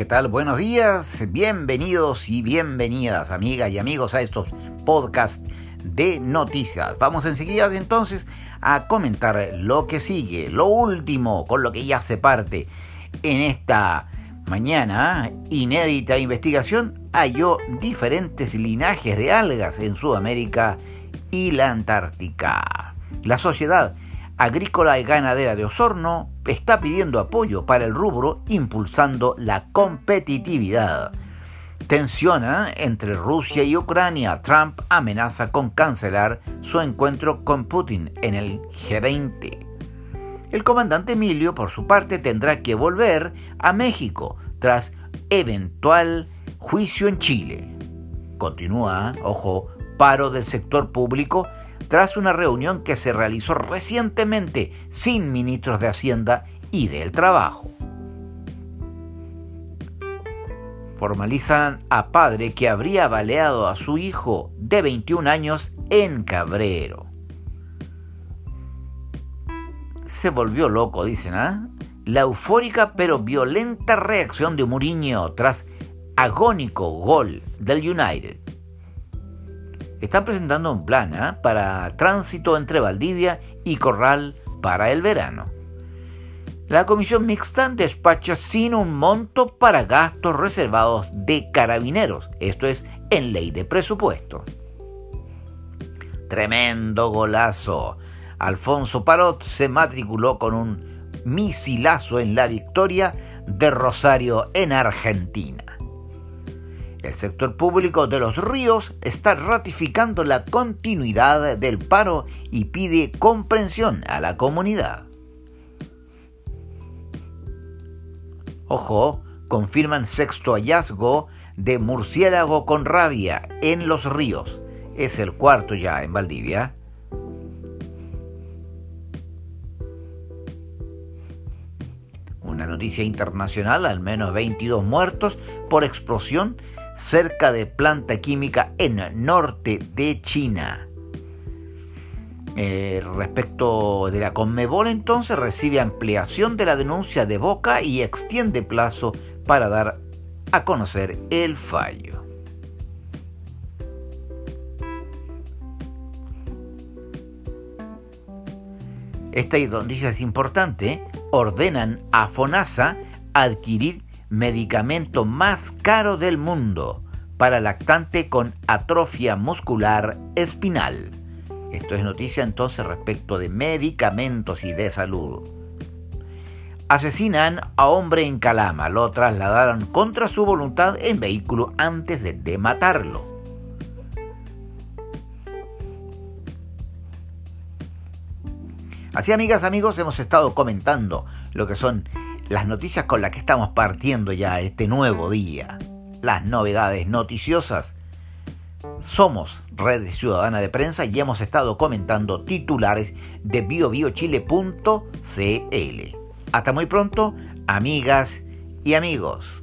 ¿qué tal? Buenos días, bienvenidos y bienvenidas, amigas y amigos, a estos podcasts de noticias. Vamos enseguida entonces a comentar lo que sigue, lo último, con lo que ya se parte en esta mañana. Inédita investigación halló diferentes linajes de algas en Sudamérica y la Antártica. La sociedad agrícola y ganadera de Osorno está pidiendo apoyo para el rubro impulsando la competitividad. Tensiona entre Rusia y Ucrania. Trump amenaza con cancelar su encuentro con Putin en el G20. El comandante Emilio, por su parte, tendrá que volver a México tras eventual juicio en Chile. Continúa, ojo, paro del sector público tras una reunión que se realizó recientemente sin ministros de Hacienda y del Trabajo. Formalizan a padre que habría baleado a su hijo de 21 años en Cabrero. Se volvió loco, dicen, ¿ah? La eufórica pero violenta reacción de Mourinho tras agónico gol del United están presentando un plan ¿ah? para tránsito entre Valdivia y Corral para el verano. La comisión mixta despacha sin un monto para gastos reservados de carabineros, esto es en ley de presupuesto. Tremendo golazo. Alfonso Parot se matriculó con un misilazo en la victoria de Rosario en Argentina. El sector público de los ríos está ratificando la continuidad del paro y pide comprensión a la comunidad. Ojo, confirman sexto hallazgo de murciélago con rabia en los ríos. Es el cuarto ya en Valdivia. Una noticia internacional, al menos 22 muertos por explosión cerca de planta química en norte de China. Eh, respecto de la Conmebol entonces recibe ampliación de la denuncia de Boca y extiende plazo para dar a conocer el fallo. Esta noticia es importante. Ordenan a FONASA adquirir medicamento más caro del mundo para lactante con atrofia muscular espinal. Esto es noticia entonces respecto de medicamentos y de salud. Asesinan a hombre en Calama, lo trasladaron contra su voluntad en vehículo antes de, de matarlo. Así amigas, amigos, hemos estado comentando lo que son las noticias con las que estamos partiendo ya este nuevo día, las novedades noticiosas. Somos Red Ciudadana de Prensa y hemos estado comentando titulares de biobiochile.cl. Hasta muy pronto, amigas y amigos.